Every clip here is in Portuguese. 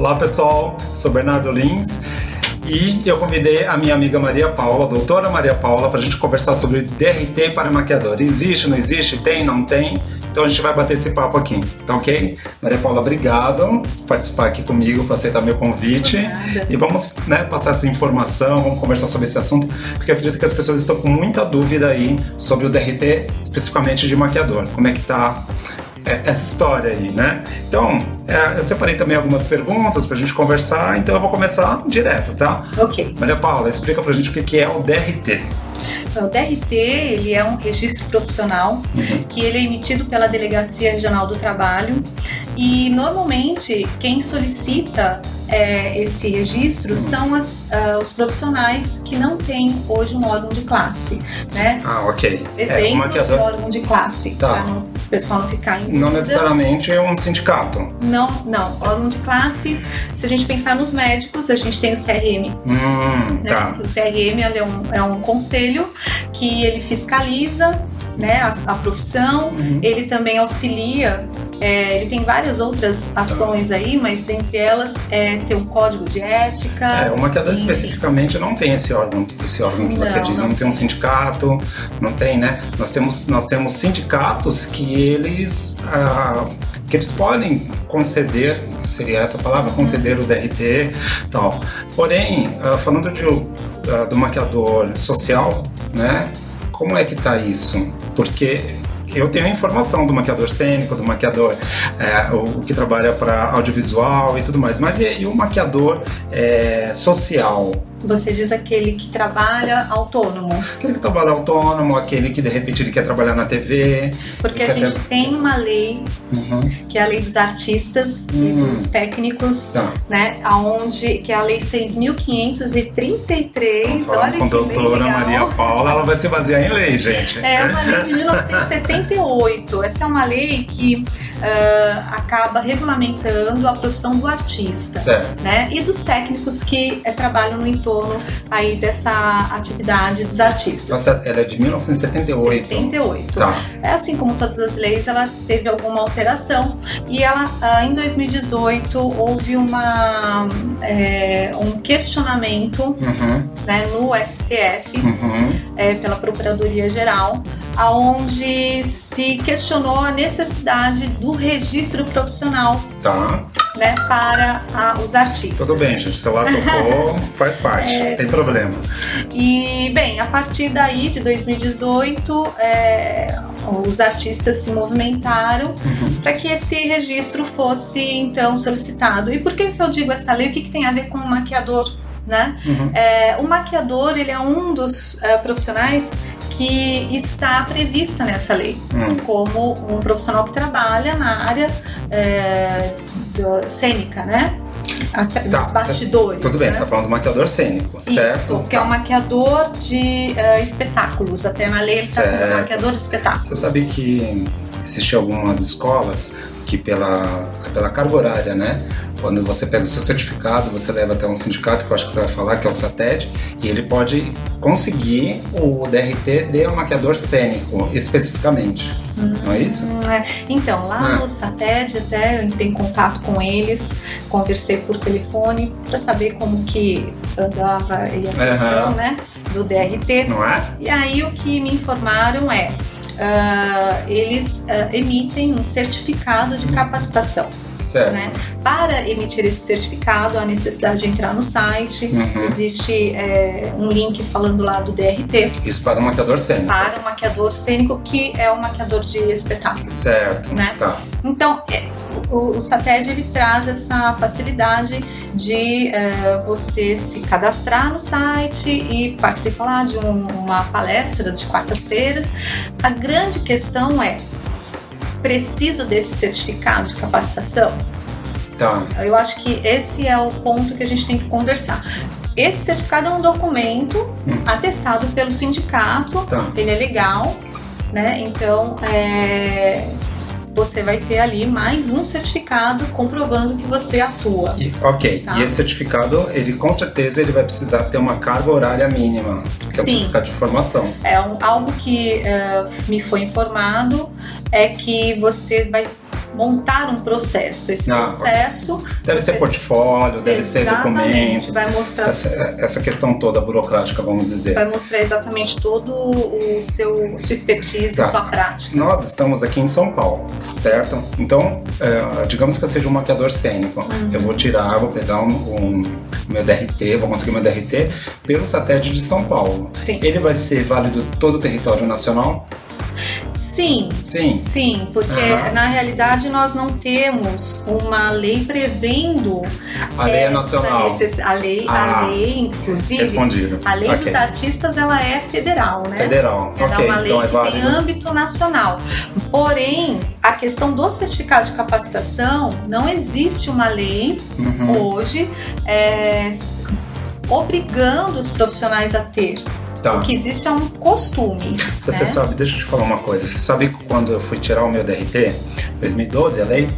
Olá pessoal, sou Bernardo Lins e eu convidei a minha amiga Maria Paula, a doutora Maria Paula, para a gente conversar sobre DRT para maquiador. Existe, não existe, tem, não tem? Então a gente vai bater esse papo aqui, tá ok? Maria Paula, obrigado por participar aqui comigo, por aceitar meu convite. Obrigada. E vamos né, passar essa informação, vamos conversar sobre esse assunto, porque eu acredito que as pessoas estão com muita dúvida aí sobre o DRT, especificamente de maquiador. Como é que tá essa história aí, né? Então, é, eu separei também algumas perguntas pra gente conversar, então eu vou começar direto, tá? Ok. Maria Paula, explica pra gente o que é o DRT. O DRT ele é um registro profissional que ele é emitido pela Delegacia Regional do Trabalho e normalmente quem solicita é, esse registro são as, ah, os profissionais que não têm hoje um órgão de classe, né? Ah, ok. é, o Exemplos de órgão de classe, Tá. para o pessoal não ficar em não necessariamente é um sindicato. Não, não. Órgão de classe, se a gente pensar nos médicos, a gente tem o CRM, Hum, né? tá. O CRM é, um, é um conselho que ele fiscaliza né, a, a profissão, Uhum. ele também auxilia. É, ele tem várias outras ações aí, mas dentre elas é ter um código de ética. É, o maquiador enfim. especificamente não tem esse órgão, esse órgão que você Não, diz, não. não. tem um sindicato, não tem, né? Nós temos, nós temos sindicatos que eles, ah, que eles podem conceder, seria essa palavra, conceder o DRT e tal. Porém, ah, falando de, ah, do maquiador social, né? Como é que tá isso? Porque eu tenho a informação do maquiador cênico, do maquiador é, o, o que trabalha para audiovisual e tudo mais, mas e, e o maquiador é, social? Você diz aquele que trabalha autônomo, Aquele que trabalha autônomo, aquele que de repente ele quer trabalhar na TV. porque a gente ter- tem uma lei Uhum. que é a lei dos artistas e Hum. dos técnicos, Tá. né? Aonde que é a lei 6.533. Estamos falando Olha com a doutora. Maria Paula, ela vai se basear em lei, gente. É uma lei de 1978. Essa é uma lei que ah, acaba regulamentando a profissão do artista. Certo. Né? E dos técnicos que eh, trabalham no entorno aí dessa atividade dos artistas. Nossa, ela é de 1978. 78. Tá. É assim como todas as leis, ela teve alguma alteração e ela, ah, em 2018, houve uma, é, um questionamento Uhum. né, no STF Uhum. é, pela Procuradoria Geral, aonde se questionou a necessidade do registro profissional Tá. né, para a- os artistas. Tudo bem, gente. Se ela tocou, faz parte. É, não tem problema. E, bem, a partir daí, de 2018, é, os artistas se movimentaram Uhum. para que esse registro fosse, então, solicitado. E por que que eu digo essa lei? O que, que tem a ver com o maquiador, né? Uhum. É, o maquiador, ele é um dos é, profissionais que está prevista nessa lei Hum. como um profissional que trabalha na área é, do- cênica, né? Até Tá, dos bastidores. Tudo bem, né? você tá falando do maquiador cênico, certo? Isso, que é um maquiador de eh, espetáculos. Até na lei ele está como Certo. maquiador de espetáculos. Você sabe que existem algumas escolas que pela, pela carga horária, né? Quando você pega o seu certificado, você leva até um sindicato, que eu acho que você vai falar, que é o SATED, e ele pode conseguir o DRT de um maquiador cênico, especificamente. Não é isso? Hum, é. Então, lá Ah. no SATED, até eu entrei em contato com eles, conversei por telefone para saber como que andava a questão, Aham. né, do DRT. Não é? E aí o que me informaram é, ah, eles ah, emitem um certificado de capacitação. Certo. né? Para emitir esse certificado, há necessidade de entrar no site. Uhum. Existe é, um link falando lá do DRT Isso para um maquiador cênico. para o maquiador cênico, que é o maquiador de espetáculos. Certo. Né? Tá. Então, é, o, o SATED ele traz essa facilidade de é, você se cadastrar no site e participar lá de um- uma palestra de quartas-feiras. A grande questão é: preciso desse certificado de capacitação? Tá. Eu acho que esse é o ponto que a gente tem que conversar. Esse certificado é um documento Hum. atestado pelo sindicato, Tá. ele é legal, né? Então, é, você vai ter ali mais um certificado comprovando que você atua. E- ok, Tá. e esse certificado, ele com certeza ele vai precisar ter uma carga horária mínima, que é o Sim. certificado de formação. É um- algo que é, me foi informado é que você vai montar um processo. Esse Ah, processo Deve ser Você- portfólio, deve ser exatamente documentos. vai mostrar Essa, essa questão toda burocrática, vamos dizer. vai mostrar exatamente todo o seu sua expertise, Tá. sua prática. Nós estamos aqui em São Paulo, certo? Então, é, digamos que eu seja um maquiador cênico. Uhum. Eu vou tirar, vou pegar um, um- meu DRT, vou conseguir meu DRT pelo satélite de São Paulo. Sim. Ele vai ser válido todo o território nacional? Sim, Sim. Sim, porque Aham. na realidade nós não temos uma lei prevendo A lei é nacional. necess- a lei, Ah, a lei, inclusive, Respondido. a lei Ok. dos artistas ela é federal, né? Federal. Ela ok, é uma lei então é que tem âmbito nacional. Porém, a questão do certificado de capacitação, não existe uma lei Uhum. hoje é, obrigando os profissionais a ter. Tá. O que existe é um costume. Você né? sabe, deixa eu te falar uma coisa. Você sabe que quando eu fui tirar o meu DRT, 2012, a lei?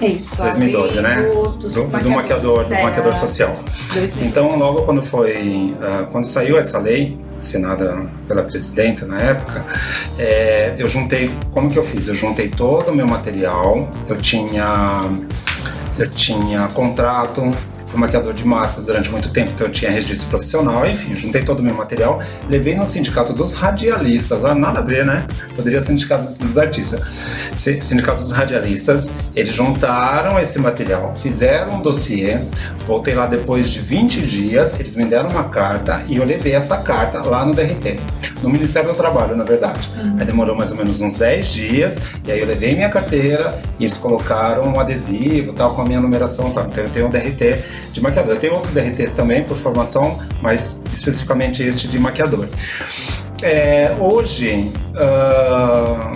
É isso. a 2012, lei né? Do, Do, do maquiador, do é, maquiador social. 2012. Então, logo quando foi, ah, quando saiu essa lei, assinada pela presidenta na época, é, eu juntei, como que eu fiz? Eu juntei todo o meu material, eu tinha, eu tinha contrato, fui maquiador de marcas durante muito tempo, então eu tinha registro profissional, enfim, juntei todo o meu material, levei no sindicato dos radialistas, ah, nada a ver, né? Poderia ser sindicato dos artistas. Si- Sindicato dos radialistas, eles juntaram esse material, fizeram um dossiê, voltei lá depois de 20 dias, eles me deram uma carta e eu levei essa carta lá no DRT, no Ministério do Trabalho, na verdade. Aí demorou mais ou menos uns 10 dias, e aí eu levei minha carteira e eles colocaram um adesivo tal, com a minha numeração tal. Então eu tenho um DRT de maquiador. Tenho outros DRTs também por formação, mas especificamente este de maquiador. É, hoje, ah,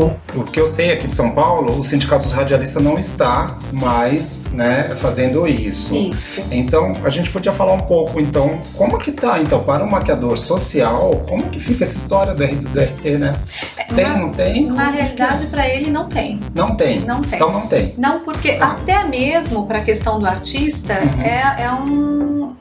o, o que eu sei aqui de São Paulo, o Sindicato dos Radialistas não está mais né, fazendo isso. Isso. Então, a gente podia falar um pouco, então, como que tá, então, para o maquiador social, como que fica essa história do, do RT, né? Tem, na- não tem? Na que realidade, para ele não tem. é? Não tem. Não tem. Então não tem. Não, porque Tá. até mesmo para a questão do artista, Uhum. é, é um.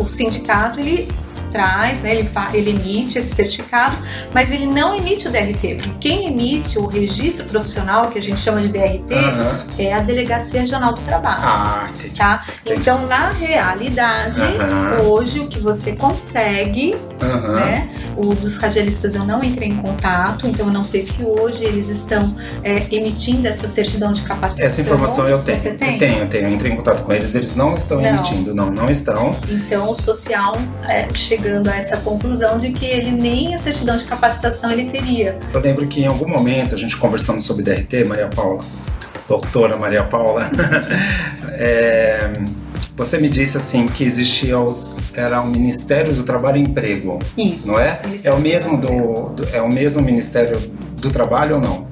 O sindicato ele traz, né, ele, ele emite esse certificado, mas ele não emite o DRT, porque quem emite o registro profissional, que a gente chama de DRT, Aham. é a Delegacia Regional do Trabalho. Ah, entendi. Tá? Entendi. Então, na realidade, Aham. hoje o que você consegue Aham. né? O dos radialistas eu não entrei em contato, então eu não sei se hoje eles estão é, emitindo essa certidão de capacitação. Essa informação eu tenho. Você tem? Eu tenho, eu tenho. Eu entrei em contato com eles, eles não estão Não. emitindo. Não, não estão. Então o social é, chegando a essa conclusão de que ele nem a certidão de capacitação ele teria. Eu lembro que em algum momento, a gente conversando sobre DRT, Maria Paula, doutora Maria Paula, é, você me disse assim que existia os, era o Ministério do Trabalho e Emprego, Isso. não é? É o mesmo do, do- é o mesmo Ministério do Trabalho ou não?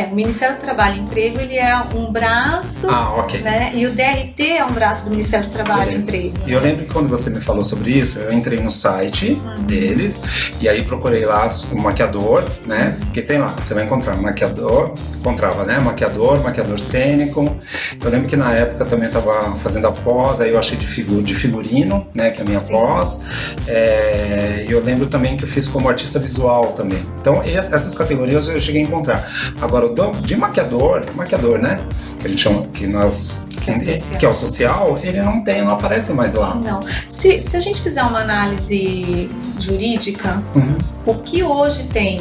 É, o Ministério do Trabalho e Emprego ele é um braço, Ah, ok. né? E o DRT é um braço do Ministério do Trabalho Beleza. e Emprego. E eu lembro que quando você me falou sobre isso, eu entrei no site Uhum. deles e aí procurei lá o maquiador, né? Que tem lá, você vai encontrar maquiador, encontrava, né? Maquiador, maquiador cênico. Eu lembro que na época também estava fazendo a pós, aí eu achei de, figu de figurino, né? Que é a minha Sim. pós. É, E eu lembro também que eu fiz como artista visual também. Então es- essas categorias eu cheguei a encontrar. Agora, do- de maquiador, maquiador, né? Que a gente chama, que nós. Que é o social. que é o social, ele não tem, não aparece mais lá. Não. Se, se a gente fizer uma análise jurídica, Uhum. O que hoje tem?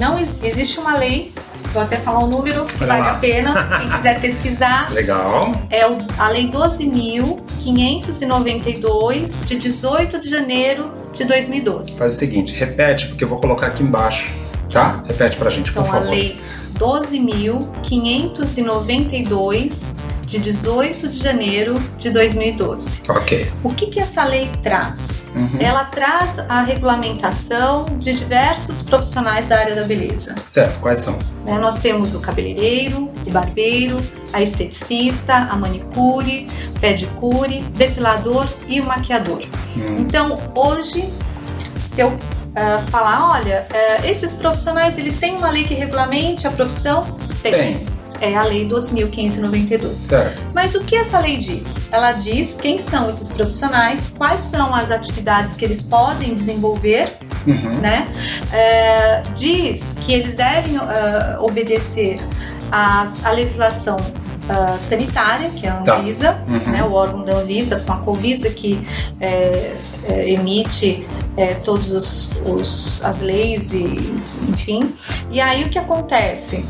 Não ex- existe uma lei, vou até falar um número Olha vale lá. a pena, quem quiser pesquisar, Legal. é o- a Lei 12.592, de 18 de janeiro de 2012. Faz o seguinte, repete, porque eu vou colocar aqui embaixo, tá? Repete pra gente, por Então, a favor. Lei 12.592, de 18 de janeiro de 2012. Ok. O que, que essa lei traz? Uhum. Ela traz a regulamentação de diversos profissionais da área da beleza. Certo, quais são? né? Nós temos o cabeleireiro, o barbeiro, a esteticista, a manicure, pedicure, depilador e o maquiador. Hum, Então, hoje, se eu ah, falar, olha, ah, esses profissionais, eles têm uma lei que regulamente a profissão? Tem, É a Lei 2.592. certo. Mas o que essa lei diz? Ela diz quem são esses profissionais, quais são as atividades que eles podem desenvolver Uhum. né? É, diz que eles devem ah, obedecer as, a legislação uh, sanitária, que é a Tá. Anvisa, Uhum. né, o órgão da Anvisa, com a Covisa, que é, é, emite é, todas os, os- as leis e enfim. E aí o que acontece?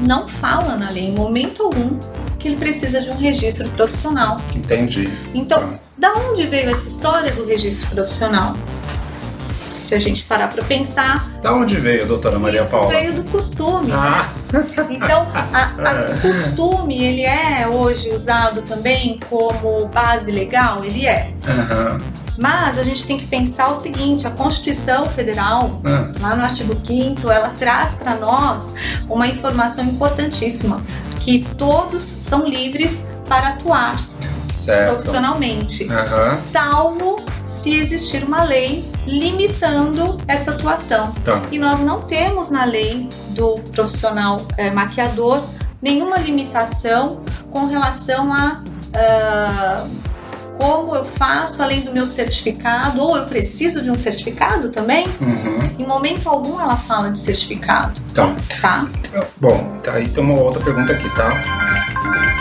Não fala na lei em momento algum que ele precisa de um registro profissional. Entendi. Então, da onde veio essa história do registro profissional? Se a gente parar para pensar, Da onde veio, doutora Maria isso Paula? veio do costume. né? Ah, Então, a- a- o costume, ele é hoje usado também como base legal? Ele é. aham. Mas a gente tem que pensar o seguinte, a Constituição Federal, Ah, lá no artigo 5º, ela traz para nós uma informação importantíssima, que todos são livres para atuar certo. profissionalmente, Aham. salvo se existir uma lei limitando essa atuação. Tá. E nós não temos na lei do profissional eh, maquiador nenhuma limitação com relação a ah, como eu faço além do meu certificado, ou eu preciso de um certificado também. Uhum. Em momento algum ela fala de certificado, Então, tá? bom, tá, aí tem uma outra pergunta aqui, tá?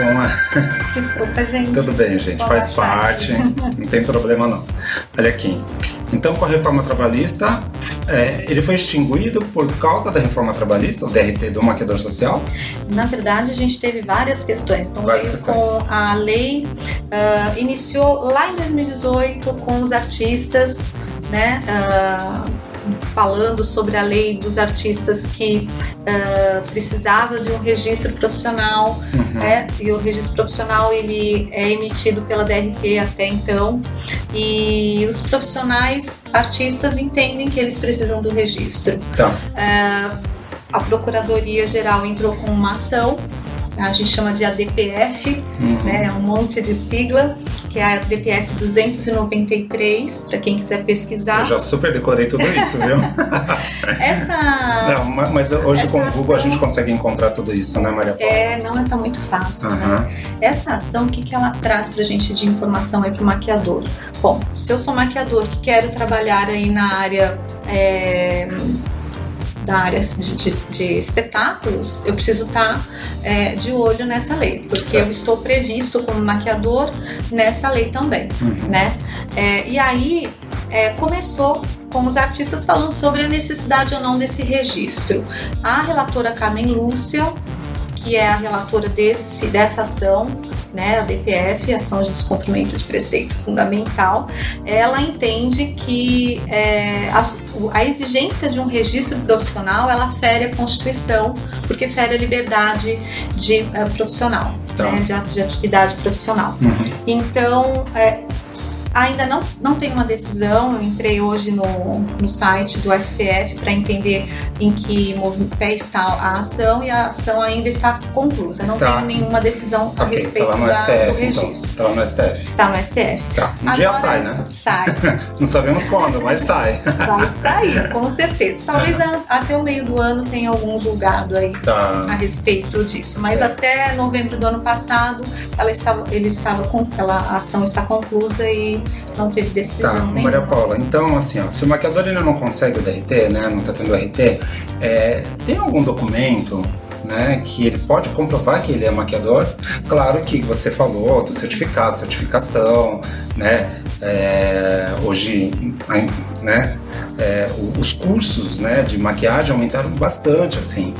Com a... Desculpa, gente. Tudo bem, gente, Vou faz baixar parte, não tem problema não. Olha aqui. Então, com a reforma trabalhista, é, ele foi extinguido por causa da reforma trabalhista, o DRT do maquiador social? Na verdade, a gente teve várias questões. Então, Várias questões. com a lei, ah, iniciou lá em 2018 com os artistas, né? ah, falando sobre a lei dos artistas que ah, precisava de um registro profissional, Uhum. né? E o registro profissional ele é emitido pela DRT até então, e os profissionais artistas entendem que eles precisam do registro. Tá. A Procuradoria Geral entrou com uma ação, a gente chama de ADPF, Uhum. né? É um monte de sigla, que é a ADPF 293, para quem quiser Eu pesquisar. já super decorei tudo isso, viu? Essa Não, ma- mas hoje com o Google a ação- gente consegue encontrar tudo isso, né, Maria Paula? é, não é tá muito fácil, né? Aham. Essa ação, o que, que ela traz pra gente de informação aí pro maquiador? Bom, se eu sou maquiador que quero trabalhar aí na área é, da área de, de- de espetáculos, eu preciso estar de olho nessa lei, porque Certo. eu estou previsto como maquiador nessa lei também, Uhum. né? É, e aí é, começou com os artistas falando sobre a necessidade ou não desse registro. A relatora Carmen Lúcia, que é a relatora desse, dessa ação, né, a DPF, Ação de Descumprimento de Preceito Fundamental, ela entende que é, a, a exigência de um registro profissional, ela fere a Constituição, porque fere a liberdade de, eh, profissional, Tá. né, de, de atividade profissional. Uhum. Então, é, ainda não, não tem uma decisão. Eu entrei hoje no, no site do STF para entender em que pé está a ação e a ação ainda está conclusa. Não Está. tem nenhuma decisão a Ok, respeito tá lá no da- STF, então. registro. Tá lá no STF. Está no STF. Tá. Um dia Agora- sai, né? Sai, Não sabemos quando, mas sai. vai sair, com certeza. Talvez a- até o meio do ano tenha algum julgado aí a Tá. respeito disso. Mas Certo. até novembro do ano passado, ela estava, ele estava com, ela, a ação está conclusa e não teve Tá, decisão nenhuma. Maria Paula, então assim, ó, se o maquiador ainda não consegue o DRT, né, não tá tendo o RT, é, tem algum documento, né, que ele pode comprovar que ele é maquiador? Claro que você falou do certificado, certificação, né, é, hoje, né, é, os cursos, né, de maquiagem aumentaram bastante, assim,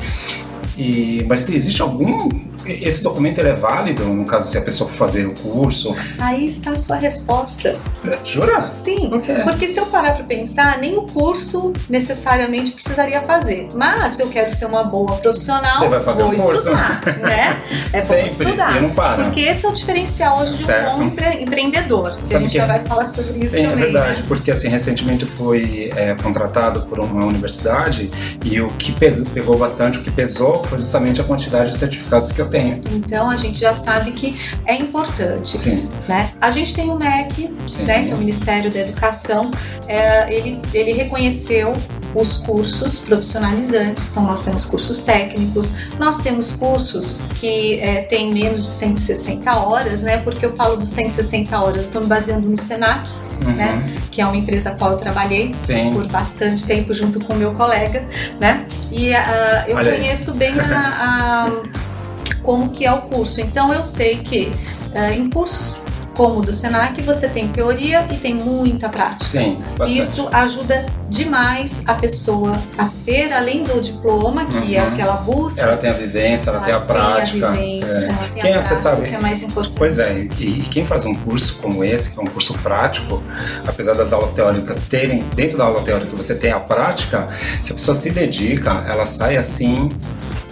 e, mas existe algum esse documento é válido no caso se a pessoa for fazer o curso? Aí está a sua resposta. Jura? Sim, porque se eu parar para pensar, nem o curso necessariamente precisaria fazer. Mas se eu quero ser uma boa profissional, Você vai fazer vou um curso. estudar, né? É bom estudar. e não para. Porque esse é o diferencial hoje de um Certo. bom empre- empreendedor. Que a gente que- já vai falar sobre isso Sim, é também. verdade, né? porque assim, recentemente fui é, contratado por uma universidade e o que pe- pegou bastante, o que pesou foi justamente a quantidade de certificados que eu tenho. Então a gente já sabe que é importante. Sim, Né? A gente tem o MEC, sim. né, que é o Ministério da Educação, é, ele, ele reconheceu os cursos profissionalizantes, então nós temos cursos técnicos, nós temos cursos que é, têm menos de 160 horas, né? Porque eu falo dos 160 horas, eu estou me baseando no SENAC, Uhum. né? Que é uma empresa a qual eu trabalhei Sim. por bastante tempo junto com meu colega, né? E ah, eu Olha aí. conheço bem a, a- como que é o curso. Então eu sei que ah, em cursos como o do Senac você tem teoria e tem muita prática. Sim, bastante. Isso ajuda demais a pessoa a ter, além do diploma, que é Uhum. o que ela busca, Ela tem a vivência, ela, tem a prática. a vivência, é. ela tem Quem a é, você prática, sabe? que é mais importante. Pois é, e, e quem faz um curso como esse, que é um curso prático, apesar das aulas teóricas terem, dentro da aula teórica você tem a prática, se a pessoa se dedica, ela sai assim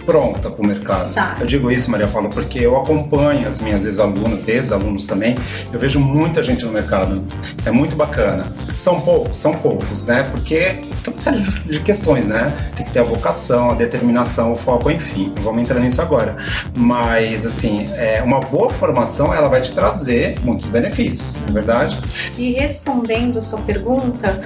pronta para o mercado. Sai. Eu digo isso, Maria Paula, porque eu acompanho as minhas ex-alunas, ex-alunos também, eu vejo muita gente no mercado. É muito bacana. São poucos, são poucos, né? Porque tem uma série de questões, né? Tem que ter a vocação, a determinação, o foco, enfim. Não vamos entrar nisso agora. Mas, assim, é, uma boa formação, ela vai te trazer muitos benefícios, não é verdade? E respondendo a sua pergunta,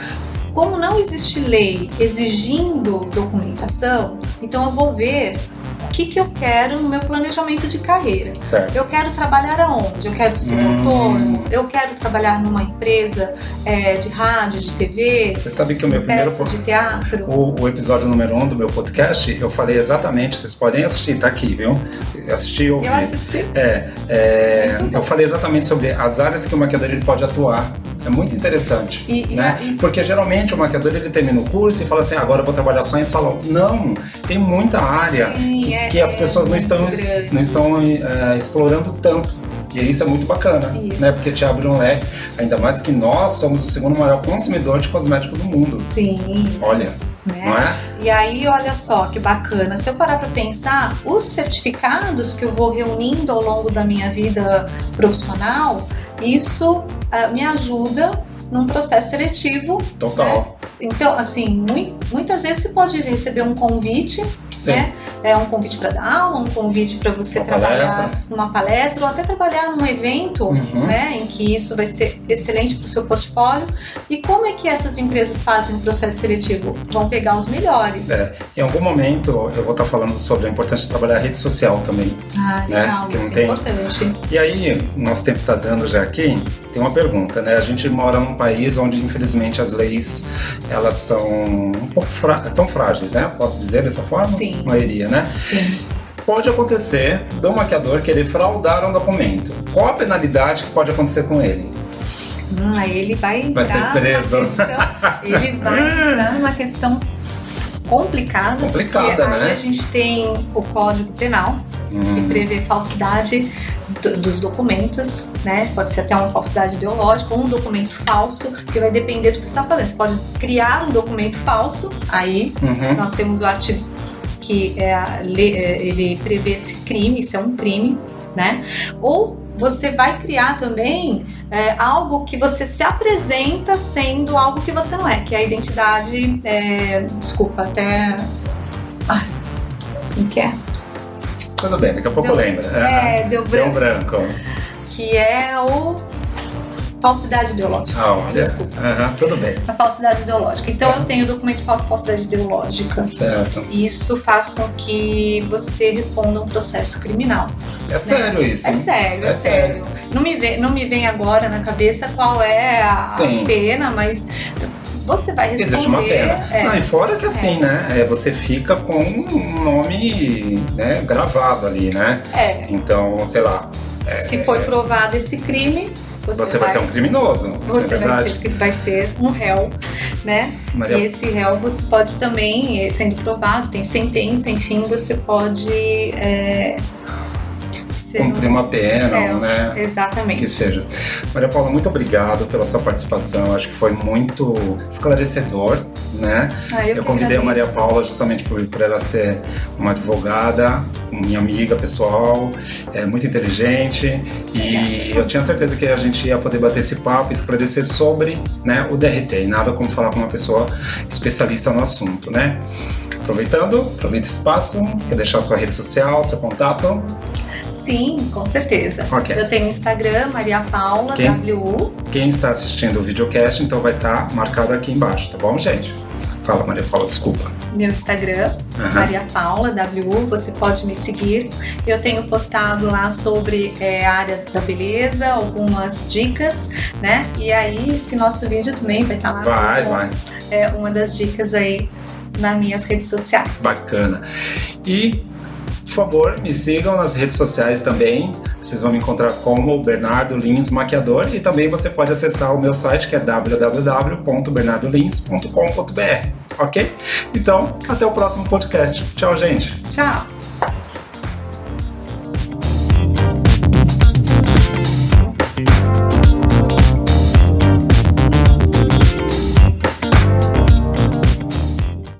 como não existe lei exigindo documentação, então eu vou ver o que, que eu quero no meu planejamento de carreira. Certo. Eu quero trabalhar aonde? Eu quero ser Hum. autônomo? Eu quero trabalhar numa empresa é, de rádio, de TV, Você sabe que o meu primeiro... peças de teatro? O, o episódio número 1 um do meu podcast, eu falei exatamente, vocês podem assistir, tá aqui, viu? Assistir e ouvir. Eu assisti. É, é, eu falei exatamente sobre as áreas que o maquiador ele pode atuar. É muito interessante, E- né? e- Porque geralmente o maquiador ele termina o curso e fala assim, "Ah, agora eu vou trabalhar só em salão. Não, tem muita área Sim, é- que as é pessoas não muito estão, grande. não estão é, explorando tanto. E isso é muito bacana, Isso. né? Porque te abre um leque. Ainda mais que nós somos o segundo maior consumidor de cosmético do mundo. Sim, Olha, né? é? E aí, olha só que bacana. Se eu parar para pensar, os certificados que eu vou reunindo ao longo da minha vida profissional, isso ah, me ajuda num processo seletivo. Total. Então, assim, mui- muitas vezes você pode receber um convite, Sim. né? É um convite para dar aula, um convite para você Uma trabalhar palestra. numa palestra ou até trabalhar num evento, Uhum. né? Em que isso vai ser excelente para o seu portfólio. E como é que essas empresas fazem o processo seletivo? Vão pegar os melhores. É, em algum momento eu vou estar falando sobre a importância de trabalhar a rede social também. Ah, né? legal, não isso tem- é importante. E aí, nosso tempo está dando já aqui, tem uma pergunta, né? A gente mora num país onde infelizmente as leis elas são um pouco são frágeis, né? Posso dizer dessa forma? Sim. A maioria, né? Sim. Pode acontecer do maquiador querer fraudar um documento. Qual a penalidade que pode acontecer com ele? Hum, aí ele vai entrar Vai ser preso. questão. Ele vai entrar numa questão complicada. Complicada, né? Aí a gente tem o Código Penal, que Hum, prevê falsidade dos documentos, né? Pode ser até uma falsidade ideológica ou um documento falso, porque vai depender do que você está fazendo. Você pode criar um documento falso, aí uhum. nós temos o artigo que é é, ele prevê esse crime, isso é um crime, né? Ou você vai criar também é, algo que você se apresenta sendo algo que você não é, que é a identidade, é, desculpa, até. Ai, como que é? Tudo bem, daqui a pouco Deu- lembra. É, deu Deu branco. branco. Que é o. Falsidade ideológica. Ah, olha. Desculpa. Aham, tudo bem. A falsidade ideológica. Então eu tenho documento falso, falsidade ideológica. Certo. Isso faz com que você responda um processo criminal. É sério isso. É sério, é, É sério. Não me, vem, não me vem agora na cabeça qual é a, a pena, mas você vai responder. Existe uma pena. é. Não, e fora que assim, né? é, você fica com um nome né, gravado ali, né? É, Então, sei lá, se foi provado esse crime, você, você vai ser um criminoso. Você é vai ser, vai ser um réu, né? Maria, E esse réu você pode também, sendo provado, tem sentença, enfim, você pode é, ser um- cumprir uma pena, É, né? Exatamente. Que seja. Maria Paula, muito obrigado pela sua participação. Acho que foi muito esclarecedor, né? Ah, eu Eu convidei a Maria. Paula justamente por, por ela ser uma advogada, minha amiga pessoal, é muito inteligente e eu tinha certeza que a gente ia poder bater esse papo e esclarecer sobre né, o DRT e nada como falar com uma pessoa especialista no assunto, né? Aproveitando, aproveita o espaço, quer deixar sua rede social, seu contato? Sim, com certeza. Ok. Eu tenho Instagram, Maria Paula, Quem? WU. Quem está assistindo o videocast, então vai estar marcado aqui embaixo, tá bom, gente? Fala, Maria Paula, desculpa. Meu Instagram, uhum. Maria Paula WU, você pode me seguir. Eu tenho postado lá sobre é, a área da beleza, algumas dicas, né? E aí, esse nosso vídeo também vai estar lá. Vai, vai. É uma das dicas aí nas minhas redes sociais. Bacana. E por favor, me sigam nas redes sociais também. Vocês vão me encontrar como Bernardo Lins Maquiador e também você pode acessar o meu site que é www.bernardolins.com.br. Ok? Então, até o próximo podcast. Tchau, gente. Tchau.